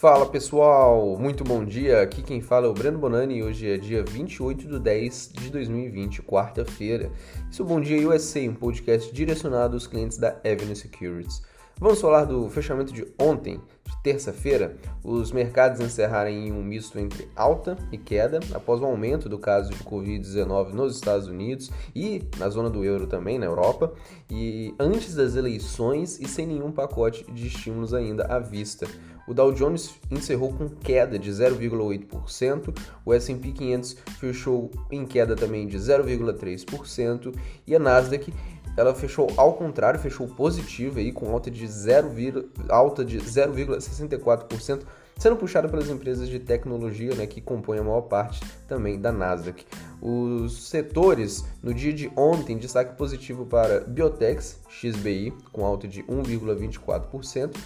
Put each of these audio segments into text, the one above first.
Fala pessoal, muito bom dia. Aqui quem fala é o Breno Bonani e hoje é dia 28 de 10 de 2020, quarta-feira. Isso é o Bom Dia USA, um podcast direcionado aos clientes da Avenue Securities. Vamos falar do fechamento de ontem, de terça-feira. Os mercados encerraram em um misto entre alta e queda após o aumento do caso de Covid-19 nos Estados Unidos e na zona do euro também, na Europa, e antes das eleições e sem nenhum pacote de estímulos ainda à vista. O Dow Jones encerrou com queda de 0,8%, o S&P 500 fechou em queda também de 0,3% e a Nasdaq ela fechou ao contrário, fechou positivo aí com alta de 0, alta de 0,64%, sendo puxada pelas empresas de tecnologia, né, que compõem a maior parte também da Nasdaq. Os setores no dia de ontem destaque positivo para Biotex XBI com alta de 1,24%,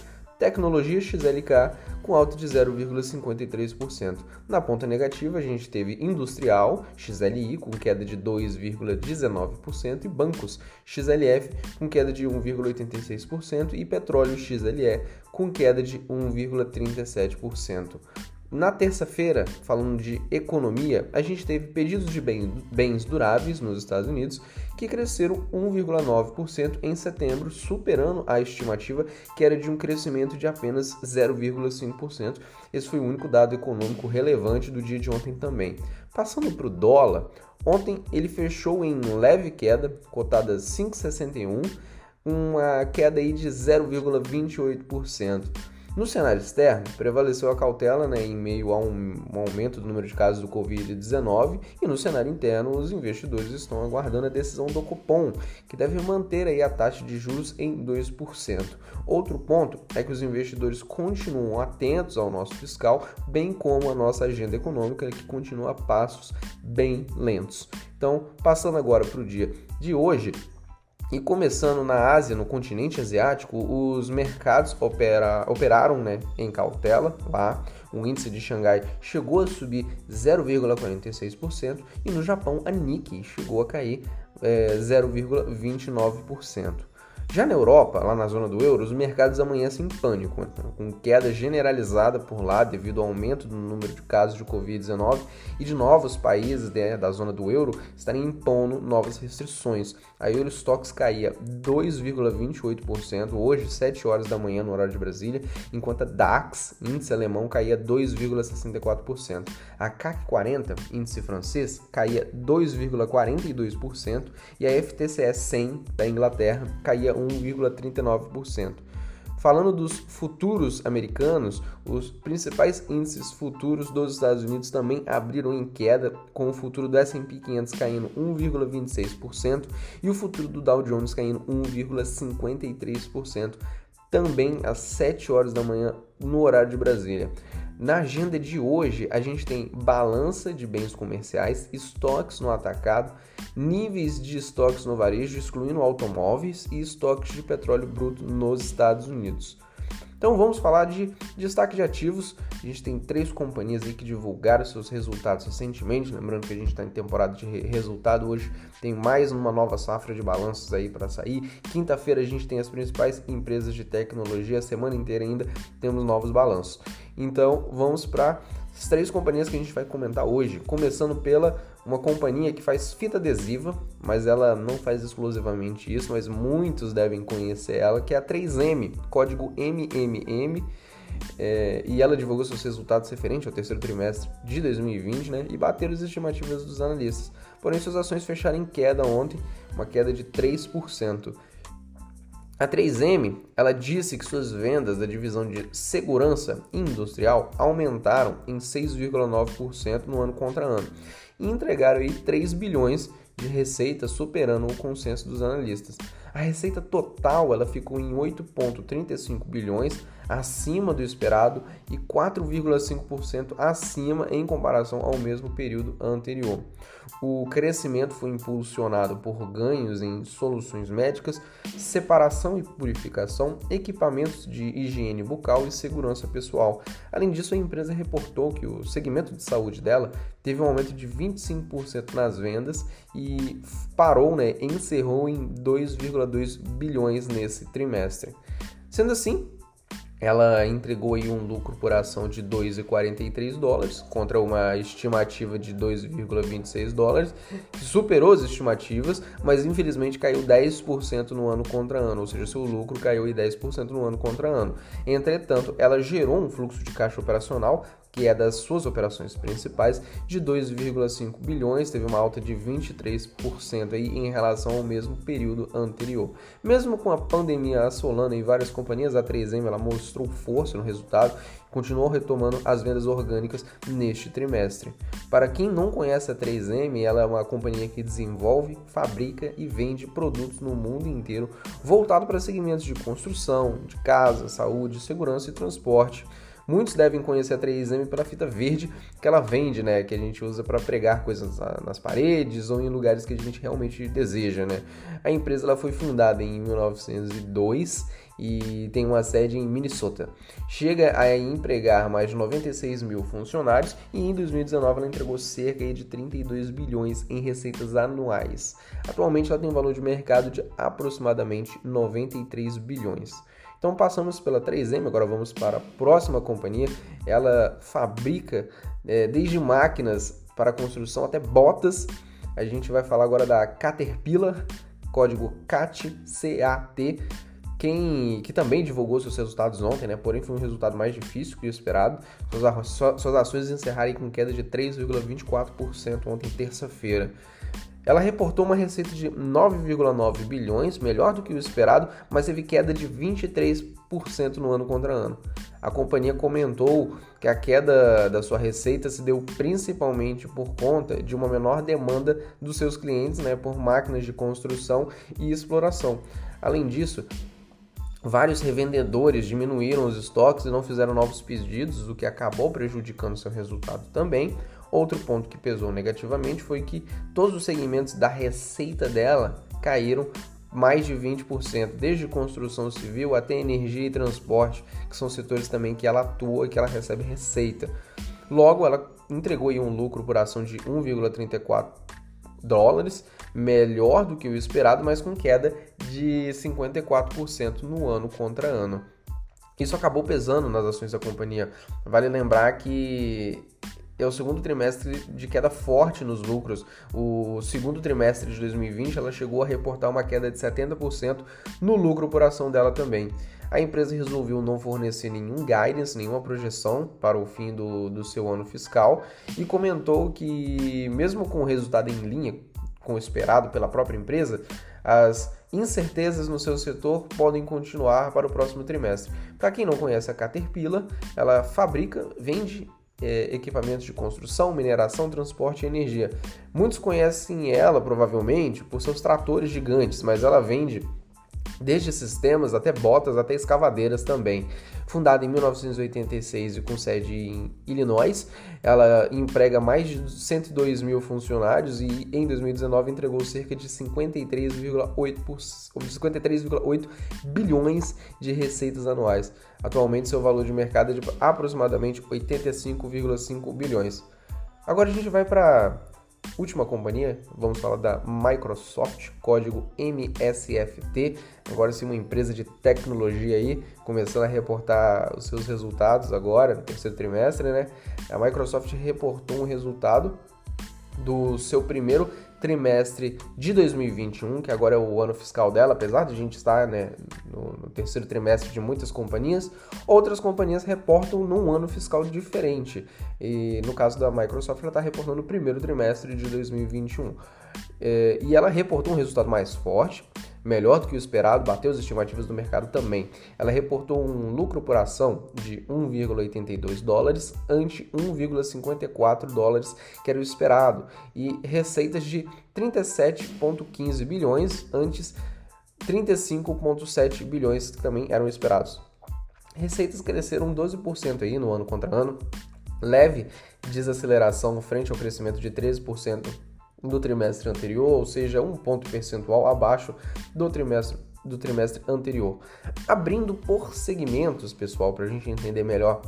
Tecnologia XLK com alta de 0,53%. Na ponta negativa, a gente teve Industrial XLI com queda de 2,19% e Bancos XLF com queda de 1,86% e Petróleo XLE com queda de 1,37%. Na terça-feira, falando de economia, a gente teve pedidos de bens duráveis nos Estados Unidos que cresceram 1,9% em setembro, superando a estimativa que era de um crescimento de apenas 0,5%. Esse foi o único dado econômico relevante do dia de ontem também. Passando para o dólar, ontem ele fechou em leve queda, cotada 5,61, uma queda aí de 0,28%. No cenário externo, prevaleceu a cautela né, em meio a um, um aumento do número de casos do Covid-19 e no cenário interno os investidores estão aguardando a decisão do Copom, que deve manter aí a taxa de juros em 2%. Outro ponto é que os investidores continuam atentos ao nosso fiscal, bem como a nossa agenda econômica, que continua a passos bem lentos. Então, passando agora para o dia de hoje, e começando na Ásia, no continente asiático, os mercados opera, operaram né, em cautela lá. O índice de Xangai chegou a subir 0,46% e no Japão a Nikkei chegou a cair é, 0,29%. Já na Europa, lá na zona do euro, os mercados amanhecem em pânico, né? com queda generalizada por lá devido ao aumento do número de casos de Covid-19 e de novos países da zona do euro estarem impondo novas restrições. A Eurostox caía 2,28% hoje, 7 horas da manhã no horário de Brasília, enquanto a DAX, índice alemão, caía 2,64%. A CAC 40, índice francês, caía 2,42% e a FTSE 100 da Inglaterra caía 1,39%. Falando dos futuros americanos, os principais índices futuros dos Estados Unidos também abriram em queda, com o futuro do S&P 500 caindo 1,26% e o futuro do Dow Jones caindo 1,53%, também às 7 horas da manhã no horário de Brasília. Na agenda de hoje, a gente tem balança de bens comerciais, estoques no atacado, níveis de estoques no varejo, excluindo automóveis e estoques de petróleo bruto nos Estados Unidos. Então vamos falar de destaque de ativos. A gente tem três companhias aí que divulgaram seus resultados recentemente. Lembrando que a gente está em temporada de resultado. Hoje tem mais uma nova safra de balanços aí para sair. Quinta-feira a gente tem as principais empresas de tecnologia. A semana inteira ainda temos novos balanços. Então vamos para as três companhias que a gente vai comentar hoje, começando pela uma companhia que faz fita adesiva, mas ela não faz exclusivamente isso, mas muitos devem conhecer ela, que é a 3M, código MMM, é, e ela divulgou seus resultados referentes ao terceiro trimestre de 2020, né, e bateram as estimativas dos analistas. Porém, suas ações fecharam em queda ontem, uma queda de 3%. A 3M, ela disse que suas vendas da divisão de segurança industrial aumentaram em 6,9% no ano contra ano e entregaram aí 3 bilhões de receita, superando o consenso dos analistas. A receita total ela ficou em 8,35 bilhões, acima do esperado e 4,5% acima em comparação ao mesmo período anterior. O crescimento foi impulsionado por ganhos em soluções médicas, separação e purificação, equipamentos de higiene bucal e segurança pessoal. Além disso, a empresa reportou que o segmento de saúde dela teve um aumento de 25% nas vendas e parou, né, encerrou em 2,2 bilhões nesse trimestre. Sendo assim, ela entregou aí um lucro por ação de 2,43 dólares contra uma estimativa de 2,26 dólares, que superou as estimativas, mas infelizmente caiu 10% no ano contra ano, ou seja, seu lucro caiu aí 10% no ano contra ano. Entretanto, ela gerou um fluxo de caixa operacional que é das suas operações principais, de 2,5 bilhões, teve uma alta de 23% aí em relação ao mesmo período anterior. Mesmo com a pandemia assolando em várias companhias, a 3M ela mostrou força no resultado continuou retomando as vendas orgânicas neste trimestre. Para quem não conhece a 3M, ela é uma companhia que desenvolve, fabrica e vende produtos no mundo inteiro voltado para segmentos de construção, de casa, saúde, segurança e transporte. Muitos devem conhecer a 3M pela fita verde que ela vende, né? Que a gente usa para pregar coisas nas paredes ou em lugares que a gente realmente deseja, né? A empresa ela foi fundada em 1902 e tem uma sede em Minnesota. Chega a empregar mais de 96 mil funcionários e em 2019 ela entregou cerca de 32 bilhões em receitas anuais. Atualmente ela tem um valor de mercado de aproximadamente 93 bilhões. Então passamos pela 3M, agora vamos para a próxima companhia. Ela fabrica é, desde máquinas para construção até botas. A gente vai falar agora da Caterpillar, código CAT, C-A-T, quem, que também divulgou seus resultados ontem, né? porém foi um resultado mais difícil que o esperado. Suas, suas ações encerraram com queda de 3,24% ontem, terça-feira. Ela reportou uma receita de 9,9 bilhões, melhor do que o esperado, mas teve queda de 23% no ano contra ano. A companhia comentou que a queda da sua receita se deu principalmente por conta de uma menor demanda dos seus clientes né, por máquinas de construção e exploração. Além disso, vários revendedores diminuíram os estoques e não fizeram novos pedidos, o que acabou prejudicando seu resultado também. Outro ponto que pesou negativamente foi que todos os segmentos da receita dela caíram mais de 20%, desde construção civil até energia e transporte, que são setores também que ela atua e que ela recebe receita. Logo, ela entregou um lucro por ação de 1,34 dólares, melhor do que o esperado, mas com queda de 54% no ano contra ano. Isso acabou pesando nas ações da companhia. Vale lembrar que é o segundo trimestre de queda forte nos lucros. O segundo trimestre de 2020 ela chegou a reportar uma queda de 70% no lucro por ação dela também. A empresa resolveu não fornecer nenhum guidance, nenhuma projeção para o fim do, do seu ano fiscal e comentou que, mesmo com o resultado em linha com o esperado pela própria empresa, as incertezas no seu setor podem continuar para o próximo trimestre. Para quem não conhece a Caterpillar, ela fabrica, vende é, equipamentos de construção, mineração, transporte e energia. Muitos conhecem ela provavelmente por seus tratores gigantes, mas ela vende desde sistemas até botas, até escavadeiras também. Fundada em 1986 e com sede em Illinois, ela emprega mais de 102 mil funcionários e em 2019 entregou cerca de 53,8 53 bilhões de receitas anuais. Atualmente, seu valor de mercado é de aproximadamente 85,5 bilhões. Agora a gente vai para Última companhia, vamos falar da Microsoft, código MSFT. Agora sim, uma empresa de tecnologia aí, começando a reportar os seus resultados agora, no terceiro trimestre, né? A Microsoft reportou um resultado do seu primeiro trimestre de 2021, que agora é o ano fiscal dela, apesar de a gente estar né, no, no, terceiro trimestre de muitas companhias, outras companhias reportam num ano fiscal diferente. E no caso da Microsoft, ela está reportando o primeiro trimestre de 2021. É, e ela reportou um resultado mais forte, melhor do que o esperado, bateu as estimativas do mercado também. Ela reportou um lucro por ação de 1,82 dólares ante 1,54 dólares que era o esperado e receitas de 37,15 bilhões antes 35,7 bilhões que também eram esperados. Receitas cresceram 12% aí no ano contra ano, leve desaceleração frente ao crescimento de 13% do trimestre anterior, ou seja, um ponto percentual abaixo do trimestre do trimestre anterior. Abrindo por segmentos, pessoal, para a gente entender melhor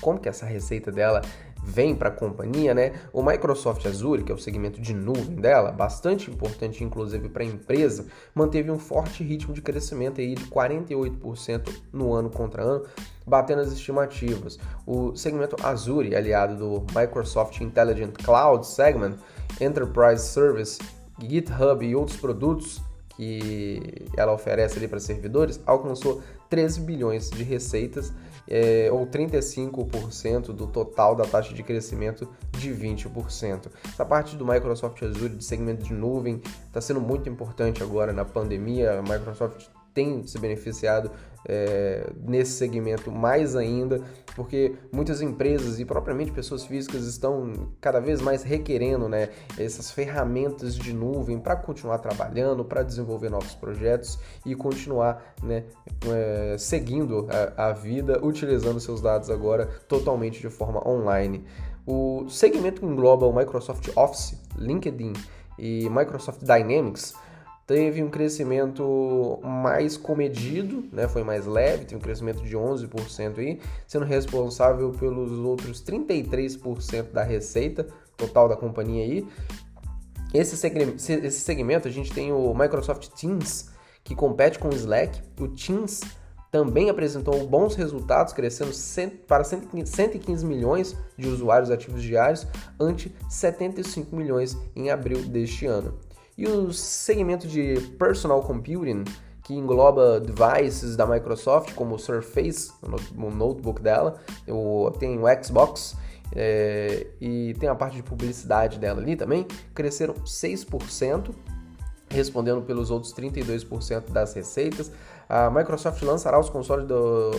como que essa receita dela vem para a companhia, né? O Microsoft Azure, que é o segmento de nuvem dela, bastante importante inclusive para a empresa, manteve um forte ritmo de crescimento aí de 48% no ano contra ano, batendo as estimativas. O segmento Azure, aliado do Microsoft Intelligent Cloud Segment, Enterprise Service, GitHub e outros produtos que ela oferece ali para servidores, alcançou 13 bilhões de receitas, é, ou 35% do total da taxa de crescimento de 20%. Essa parte do Microsoft Azure, de segmento de nuvem, está sendo muito importante agora na pandemia. A Microsoft tem se beneficiado é, nesse segmento mais ainda, porque muitas empresas e propriamente pessoas físicas estão cada vez mais requerendo né, essas ferramentas de nuvem para continuar trabalhando, para desenvolver novos projetos e continuar né, é, seguindo a, a vida, utilizando seus dados agora totalmente de forma online. O segmento que engloba o Microsoft Office, LinkedIn e Microsoft Dynamics teve um crescimento mais comedido, né? foi mais leve, tem um crescimento de 11% aí, sendo responsável pelos outros 33% da receita total da companhia aí. Esse segmento a gente tem o Microsoft Teams, que compete com o Slack. O Teams também apresentou bons resultados, crescendo para 115 milhões de usuários ativos diários, ante 75 milhões em abril deste ano. E o segmento de Personal Computing, que engloba devices da Microsoft, como o Surface, o notebook dela, tem o Xbox é, e tem a parte de publicidade dela ali também, cresceram 6%, respondendo pelos outros 32% das receitas. A Microsoft lançará os consoles do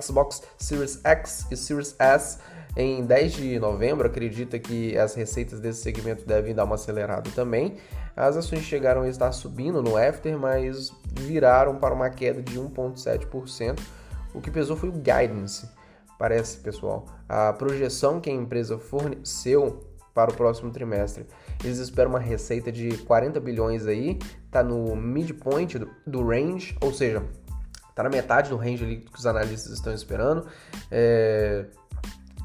Xbox Series X e Series S em 10 de novembro. Acredita que as receitas desse segmento devem dar uma acelerada também. As ações chegaram a estar subindo no after, mas viraram para uma queda de 1,7%. O que pesou foi o guidance, parece, pessoal. A projeção que a empresa forneceu para o próximo trimestre. Eles esperam uma receita de 40 bilhões aí, tá no midpoint do, do range, ou seja, tá na metade do range ali que os analistas estão esperando. É...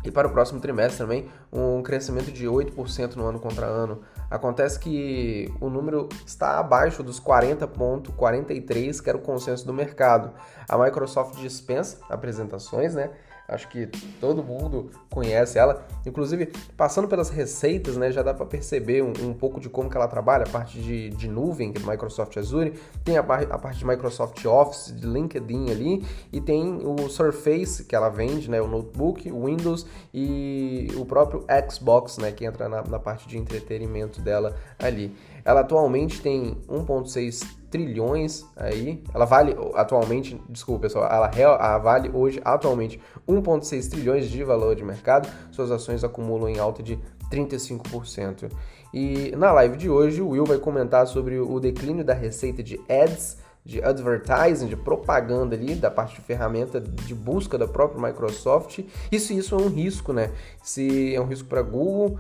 E para o próximo trimestre também, um crescimento de 8% no ano contra ano. Acontece que o número está abaixo dos 40,43, que era o consenso do mercado. A Microsoft dispensa apresentações, né? Acho que todo mundo conhece ela. Inclusive, passando pelas receitas, né, já dá para perceber um, um, pouco de como que ela trabalha, a parte de, de nuvem, que é Microsoft Azure, tem a, a parte de Microsoft Office, de LinkedIn ali, e tem o Surface, que ela vende, né, o notebook, o Windows e o próprio Xbox, né, que entra na, na parte de entretenimento dela ali. Ela atualmente tem 1,6 trilhões aí. Ela vale atualmente, desculpa pessoal, ela, ela vale hoje atualmente 1,6 trilhões de valor de mercado. Suas ações acumulam em alta de 35%. E na live de hoje, o Will vai comentar sobre o declínio da receita de ads de advertising, de propaganda ali, da parte de ferramenta de busca da própria Microsoft. Isso isso é um risco, né? Se é um risco para Google,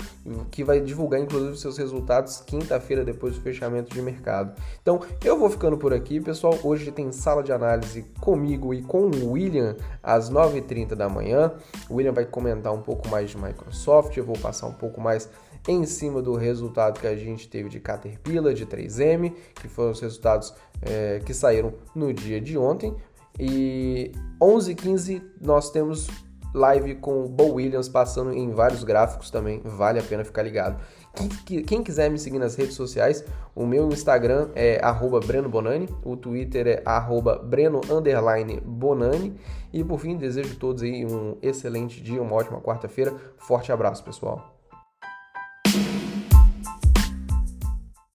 que vai divulgar inclusive seus resultados quinta-feira depois do fechamento de mercado. Então, eu vou ficando por aqui, pessoal. Hoje tem sala de análise comigo e com o William às 9h30 da manhã. O William vai comentar um pouco mais de Microsoft, eu vou passar um pouco mais em cima do resultado que a gente teve de Caterpillar, de 3M, que foram os resultados é, que saíram no dia de ontem. E 11h15 nós temos live com o Bo Williams passando em vários gráficos também, vale a pena ficar ligado. Quem, quem quiser me seguir nas redes sociais, o meu Instagram é Breno Bonani, o Twitter é Breno Bonani. E por fim, desejo a todos aí um excelente dia, uma ótima quarta-feira. Forte abraço, pessoal.